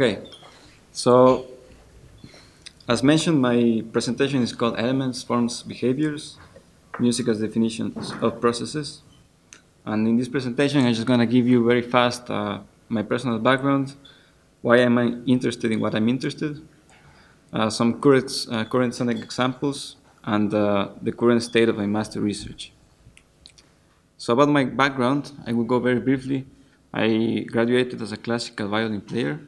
Okay, so as mentioned, my presentation is called Elements, Forms, Behaviors, Music as Definitions of Processes. And in this presentation, I'm just going to give you very fast uh, my personal background, why am I interested in what I'm interested, uh, some current, uh, current sonic examples, and uh, the current state of my master research. So about my background, I will go very briefly. I graduated as a classical violin player.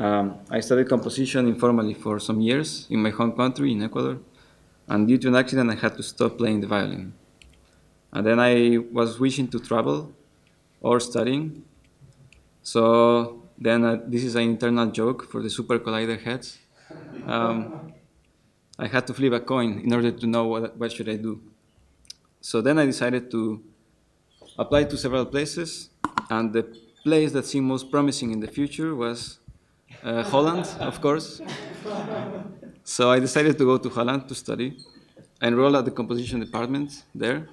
Um, I studied composition informally for some years in my home country, in Ecuador, and due to an accident, I had to stop playing the violin. And then I was wishing to travel or studying. So then uh, this is an internal joke for the SuperCollider heads. Um, I had to flip a coin in order to know what, what should I do. So then I decided to apply to several places, and the place that seemed most promising in the future was uh, Holland, of course. So I decided to go to Holland to study. I enrolled at the composition department there.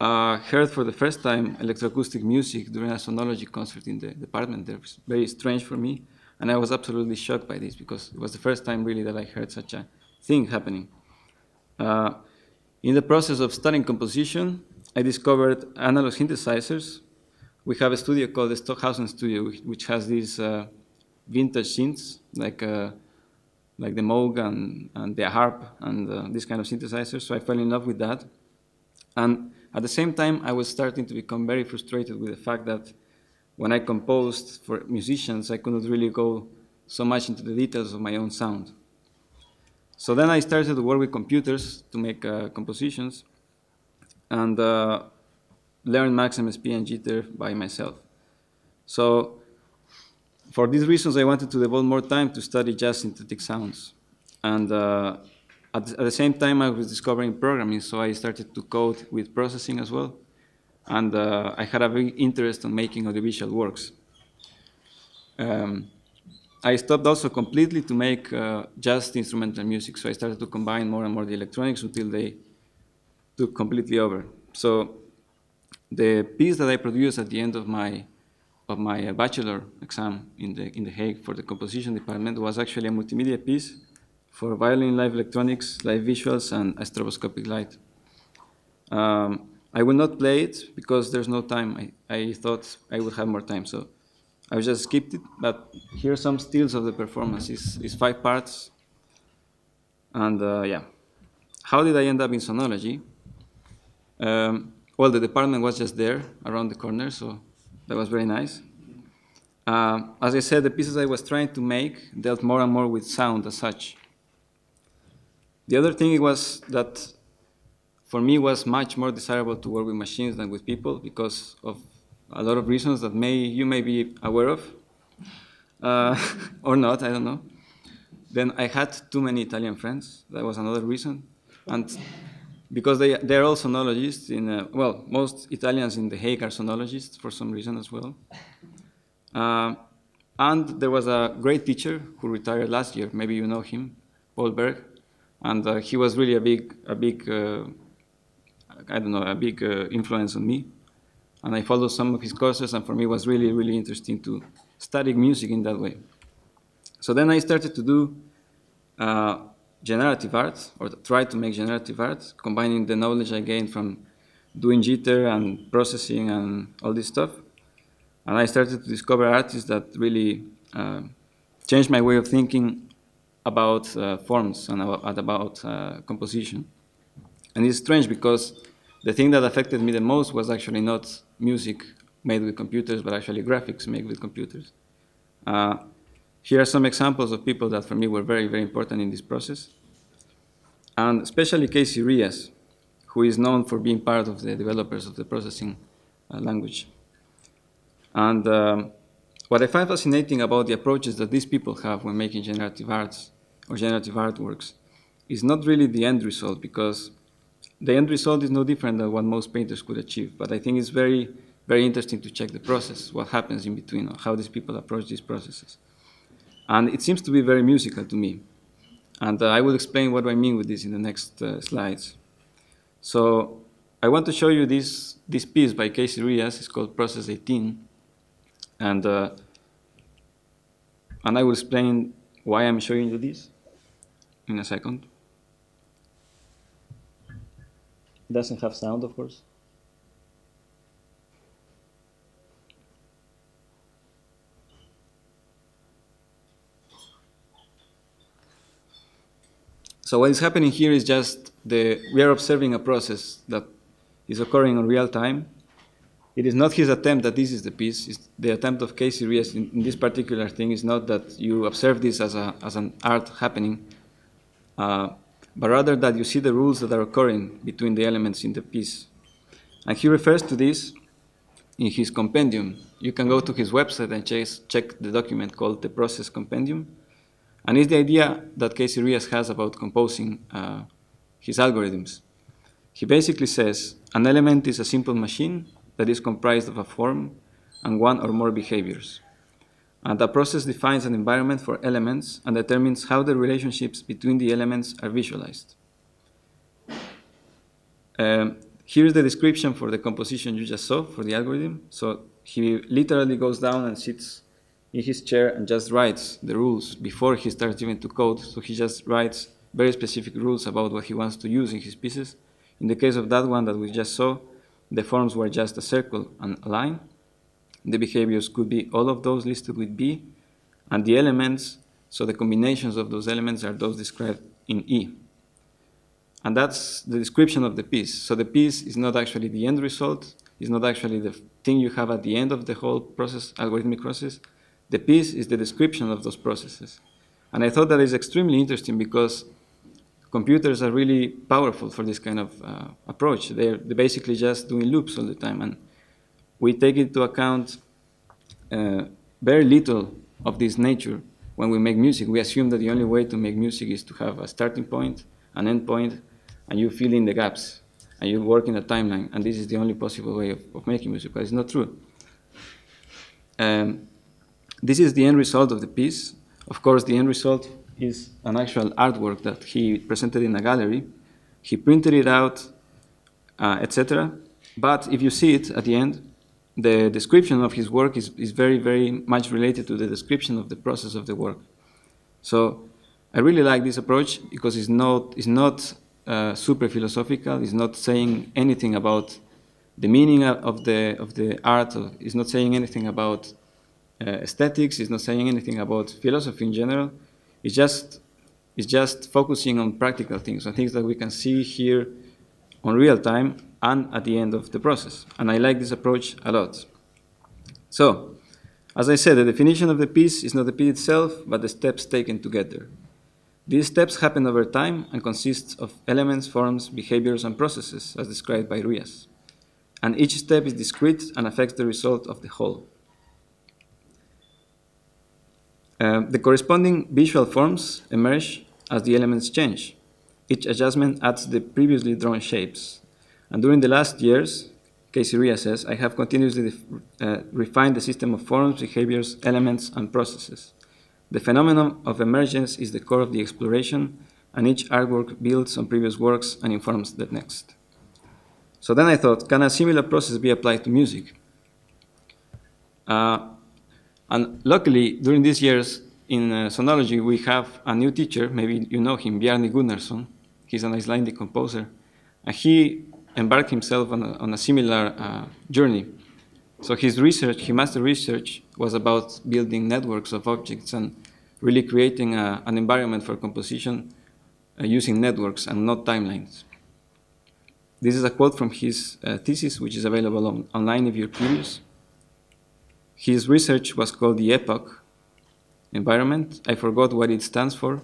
Uh, heard for the first time electroacoustic music during a sonology concert in the department. It was very strange for me, and I was absolutely shocked by this because it was the first time really that I heard such a thing happening. Uh, in the process of studying composition, I discovered analog synthesizers. We have a studio called the Stockhausen Studio, which has these uh, vintage synths, like, uh, like the Moog and, and the ARP and uh, this kind of synthesizers. So I fell in love with that. And at the same time, I was starting to become very frustrated with the fact that when I composed for musicians, I couldn't really go so much into the details of my own sound. So then I started to work with computers to make uh, compositions and uh, learn Max MSP and Jitter by myself. So for these reasons, I wanted to devote more time to study jazz synthetic sounds. And uh, at, at, the same time, I was discovering programming, so I started to code with processing as well. And uh, I had a big interest in making audiovisual works. Um, I stopped also completely to make uh, just instrumental music. So I started to combine more and more the electronics until they took completely over. So the piece that I produced at the end of my of my uh, bachelor exam in the in the Hague for the composition department was actually a multimedia piece for violin, live electronics, live visuals, and stroboscopic light. Um, I will not play it because there's no time. I, I thought I would have more time, so I just skipped it, but here are some stills of the performance. It's, it's five parts. And uh, yeah. How did I end up in sonology? Um, well, the department was just there around the corner, so that was very nice. Uh, as I said, the pieces I was trying to make dealt more and more with sound as such. The other thing was that for me was much more desirable to work with machines than with people because of a lot of reasons that may you may be aware of, uh, or not. I don't know. Then I had too many Italian friends. That was another reason, and because they they're all sonologists. In uh, well, most Italians in the Hague are sonologists for some reason as well. Uh, and there was a great teacher who retired last year. Maybe you know him, Paul Berg, and uh, he was really a big a big uh, I don't know a big uh, influence on me and I followed some of his courses, and for me it was really, really interesting to study music in that way. So then I started to do uh, generative art, or try to make generative art, combining the knowledge I gained from doing jitter and processing and all this stuff. And I started to discover artists that really uh, changed my way of thinking about uh, forms and about, about uh, composition. And it's strange because the thing that affected me the most was actually not music made with computers, but actually graphics made with computers. Here are some examples of people that for me were very, very important in this process. And especially Casey Reas, who is known for being part of the developers of the processing uh, language. And um, what I find fascinating about the approaches that these people have when making generative arts or generative artworks is not really the end result, because the end result is no different than what most painters could achieve. But I think it's very, very interesting to check the process, what happens in between, how these people approach these processes. And it seems to be very musical to me. And uh, I will explain what I mean with this in the next uh, slides. So I want to show you this, this piece by Casey Reas. It's called Process 18. And uh, and I will explain why I'm showing you this in a second. It doesn't have sound, of course. So what is happening here is just the we are observing a process that is occurring in real time. It is not his attempt that this is the piece. It's the attempt of Casey Reas in, in, this particular thing is not that you observe this as, a, as an art happening, uh, but rather that you see the rules that are occurring between the elements in the piece. And he refers to this in his compendium. You can go to his website and check, check the document called the Process Compendium. And it's the idea that Casey Reas has about composing uh, his algorithms. He basically says an element is a simple machine that is comprised of a form and one or more behaviors. And the process defines an environment for elements and determines how the relationships between the elements are visualized. Um, here's the description for the composition you just saw for the algorithm. So he literally goes down and sits in his chair and just writes the rules before he starts even to code. So he just writes very specific rules about what he wants to use in his pieces. In the case of that one that we just saw, the forms were just a circle and a line. The behaviors could be all of those listed with B, and the elements, so the combinations of those elements are those described in E. And that's the description of the piece. So the piece is not actually the end result, it's not actually the thing you have at the end of the whole process, algorithmic process, the piece is the description of those processes. And I thought that is extremely interesting because computers are really powerful for this kind of uh, approach. They're, they're, basically just doing loops all the time. And we take into account uh, very little of this nature when we make music. We assume that the only way to make music is to have a starting point, an end point, and you fill in the gaps. And you work in a timeline. And this is the only possible way of, of making music. But it's not true. Um, this is the end result of the piece. Of course, the end result is an actual artwork that he presented in a gallery. He printed it out, uh, etc. But if you see it at the end, the description of his work is, is very, very much related to the description of the process of the work. So I really like this approach because it's not, it's not uh, super philosophical, it's not saying anything about the meaning of the, of the art, it's not saying anything about Uh, aesthetics. It's not saying anything about philosophy in general. It's just it's just focusing on practical things, on things that we can see here on real time and at the end of the process. And I like this approach a lot. So, as I said, the definition of the piece is not the piece itself, but the steps taken together. These steps happen over time and consist of elements, forms, behaviors, and processes, as described by Reas. And each step is discrete and affects the result of the whole. Um, the corresponding visual forms emerge as the elements change. Each adjustment adds the previously drawn shapes. And during the last years, Casey Reas says, I have continuously uh, refined the system of forms, behaviors, elements, and processes. The phenomenon of emergence is the core of the exploration, and each artwork builds on previous works and informs the next. So then I thought, can a similar process be applied to music? Uh, and luckily, during these years in uh, sonology, we have a new teacher, maybe you know him, Bjarni Gunnarsson. He's an Icelandic composer. And he embarked himself on a, on a similar uh, journey. So his research, his master research, was about building networks of objects and really creating a, an environment for composition uh, using networks and not timelines. This is a quote from his uh, thesis, which is available on, online if you're curious. His research was called the Epoch environment. I forgot what it stands for.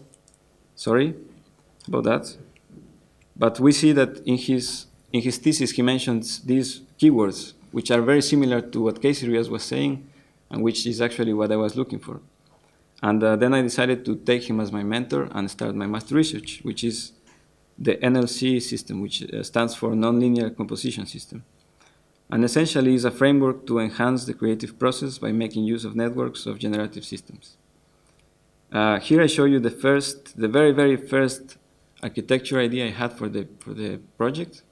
Sorry about that. But we see that in his, in his thesis he mentions these keywords, which are very similar to what Casey Reas was saying, and which is actually what I was looking for. And uh, then I decided to take him as my mentor and start my master research, which is the NLC system, which uh, stands for Nonlinear Composition System and essentially is a framework to enhance the creative process by making use of networks of generative systems. Uh, here I show you the first, the very, very first architecture idea I had for the, for the project.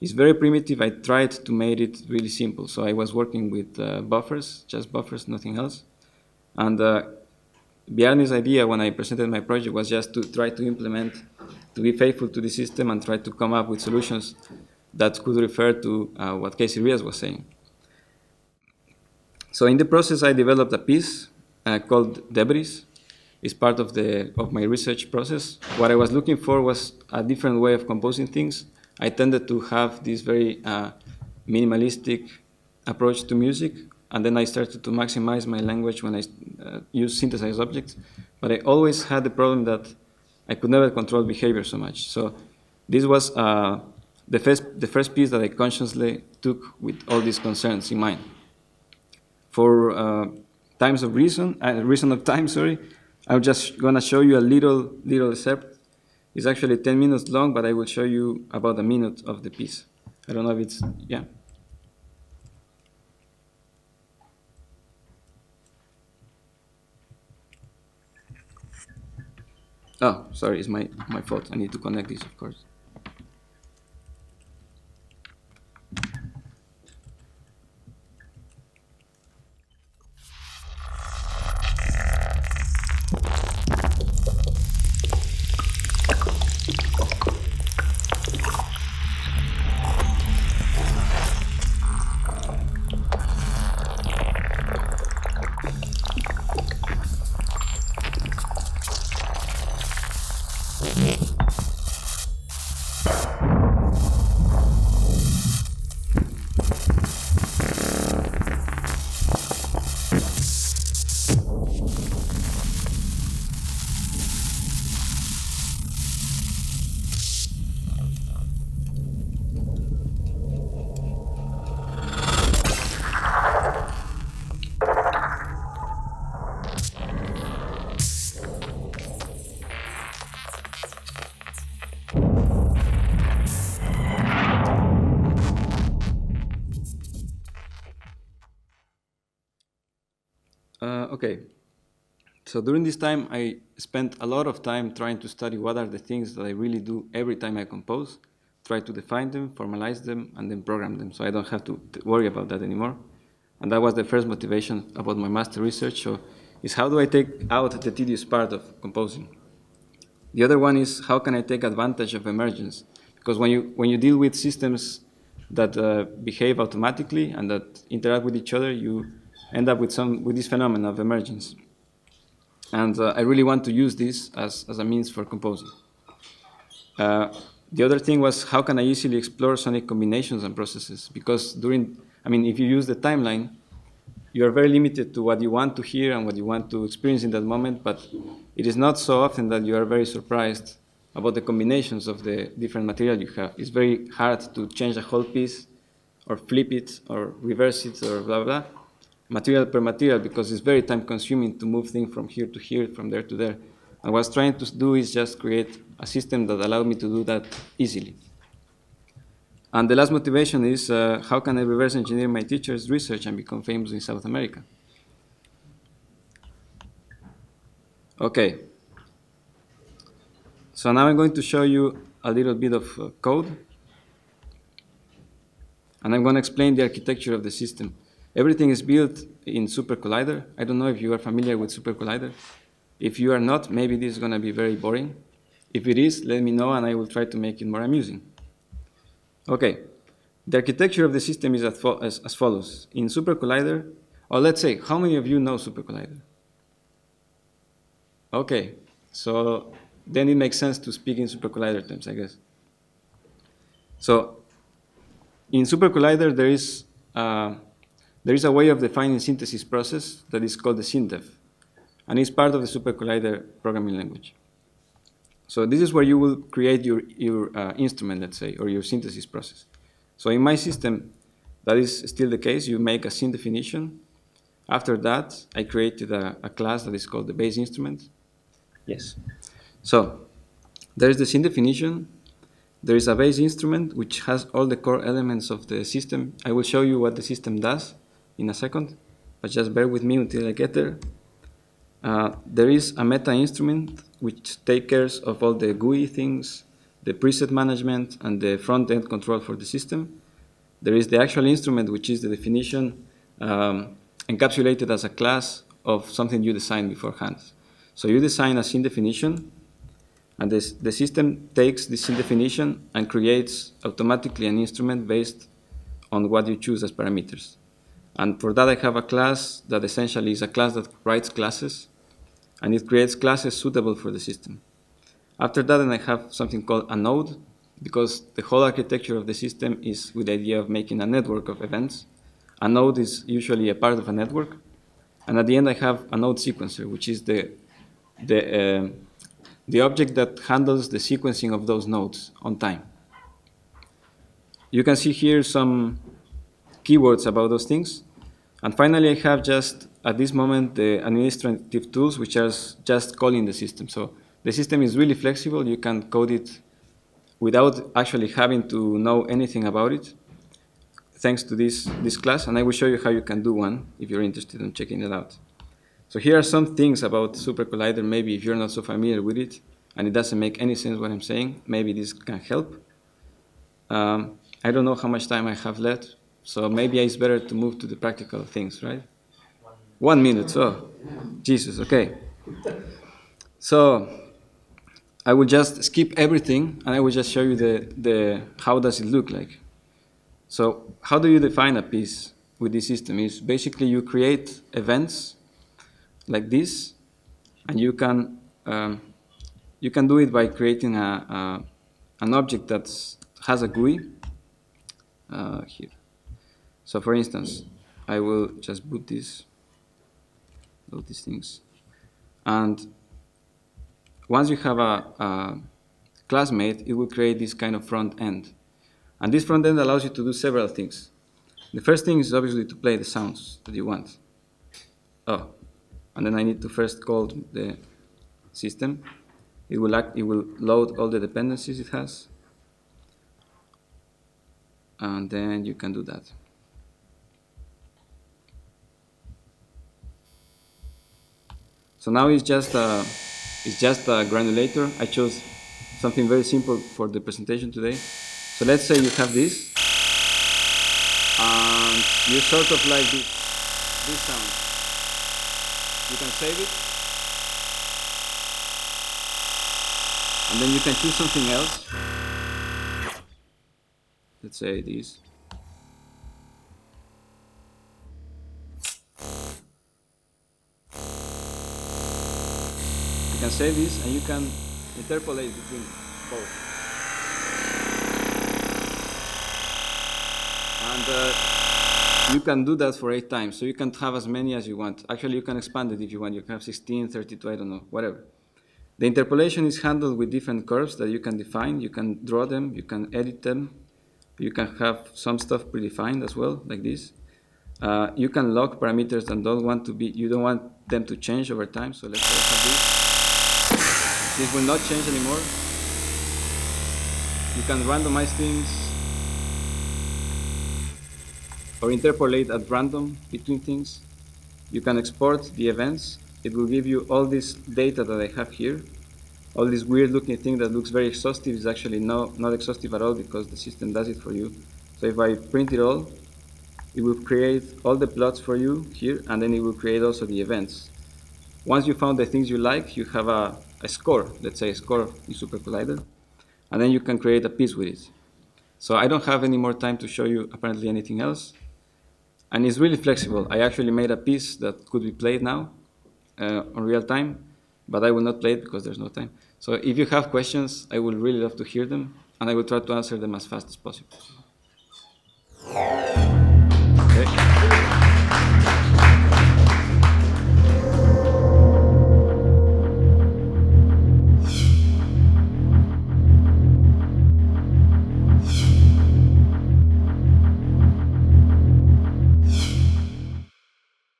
It's very primitive. I tried to make it really simple. So I was working with uh, buffers, just buffers, nothing else. And uh, Bjarni's idea when I presented my project was just to try to implement, to be faithful to the system and try to come up with solutions that could refer to uh, what Casey Reas was saying. So in the process, I developed a piece uh, called Debris. It's part of, the, of my research process. What I was looking for was a different way of composing things. I tended to have this very uh, minimalistic approach to music, and then I started to maximize my language when I uh, use synthesized objects. But I always had the problem that I could never control behavior so much. So this was uh, the, first, the first piece that I consciously took with all these concerns in mind. For uh, times of reason, uh, reason of time, sorry, I'm just gonna show you a little, little excerpt. It's actually 10 minutes long, but I will show you about a minute of the piece. I don't know if it's, yeah. Oh, sorry, it's my, my fault. I need to connect this, of course. Okay. So during this time, I spent a lot of time trying to study what are the things that I really do every time I compose, try to define them, formalize them, and then program them so I don't have to worry about that anymore. And that was the first motivation about my master research. So is how do I take out the tedious part of composing? The other one is how can I take advantage of emergence? Because when you, when you deal with systems that uh, behave automatically and that interact with each other, you end up with some with this phenomenon of emergence. And uh, I really want to use this as, as a means for composing. Uh, the other thing was how can I easily explore sonic combinations and processes? Because during, I mean, if you use the timeline, you are very limited to what you want to hear and what you want to experience in that moment, but it is not so often that you are very surprised about the combinations of the different material you have. It's very hard to change a whole piece or flip it or reverse it or blah, blah material per material because it's very time consuming to move things from here to here, from there to there. And what I was trying to do is just create a system that allowed me to do that easily. And the last motivation is uh, how can I reverse engineer my teacher's research and become famous in South America? Okay. So now I'm going to show you a little bit of uh, code. And I'm going to explain the architecture of the system. Everything is built in SuperCollider. I don't know if you are familiar with SuperCollider. If you are not, maybe this is going to be very boring. If it is, let me know and I will try to make it more amusing. Okay, the architecture of the system is as, fo as, as follows. In SuperCollider, or let's say, how many of you know SuperCollider? Okay, so then it makes sense to speak in SuperCollider terms, I guess. So in SuperCollider, there is uh, there is a way of defining synthesis process that is called the SynthDef, and it's part of the SuperCollider programming language. So this is where you will create your, your uh, instrument, let's say, or your synthesis process. So in my system, that is still the case. You make a synth definition. After that, I created a, a class that is called the base instrument. Yes. So there is the synth definition. There is a base instrument which has all the core elements of the system. I will show you what the system does in a second, but just bear with me until I get there. Uh, there is a meta instrument which takes care of all the GUI things, the preset management, and the front-end control for the system. There is the actual instrument, which is the definition um, encapsulated as a class of something you designed beforehand. So you design a synth definition, and this, the system takes this synth definition and creates automatically an instrument based on what you choose as parameters. And for that, I have a class that essentially is a class that writes classes, and it creates classes suitable for the system. After that, then I have something called a node, because the whole architecture of the system is with the idea of making a network of events. A node is usually a part of a network. And at the end, I have a node sequencer, which is the, the, uh, the object that handles the sequencing of those nodes on time. You can see here some keywords about those things. And finally, I have just, at this moment, the administrative tools, which are just calling the system. So the system is really flexible. You can code it without actually having to know anything about it, thanks to this, this class. And I will show you how you can do one if you're interested in checking it out. So here are some things about SuperCollider. Maybe if you're not so familiar with it, and it doesn't make any sense what I'm saying, maybe this can help. Um, I don't know how much time I have left, so maybe it's better to move to the practical things, right? One minute, so, Jesus, okay. So, I will just skip everything and I will just show you the, the how does it look like. So how do you define a piece with this system is basically you create events like this and you can um, you can do it by creating a, a an object that has a GUI uh, here. So for instance, I will just boot this, all these things, and once you have a, a classmate, it will create this kind of front end. And this front end allows you to do several things. The first thing is obviously to play the sounds that you want. Oh, and then I need to first call the system. It will, act, it will load all the dependencies it has. And then you can do that. So now it's just a it's just a granulator. I chose something very simple for the presentation today. So let's say you have this, and you sort of like this, this sound. You can save it, and then you can choose something else. Let's say this. Can save this and you can interpolate between both. And uh, you can do that for eight times, so you can have as many as you want. Actually, you can expand it if you want. You can have 16, 32, I don't know, whatever. The interpolation is handled with different curves that you can define. You can draw them, you can edit them. You can have some stuff predefined as well, like this. Uh, you can lock parameters that don't want to be, you don't want them to change over time. So let's say this. Will not change anymore. You can randomize things or interpolate at random between things. You can export the events. It will give you all this data that I have here. All this weird looking thing that looks very exhaustive is actually no, not exhaustive at all because the system does it for you. So if I print it all, it will create all the plots for you here and then it will create also the events. Once you found the things you like, you have a a score, let's say a score in SuperCollider, and then you can create a piece with it. So I don't have any more time to show you apparently anything else. And it's really flexible. I actually made a piece that could be played now uh, on real time, but I will not play it because there's no time. So if you have questions, I would really love to hear them, and I will try to answer them as fast as possible.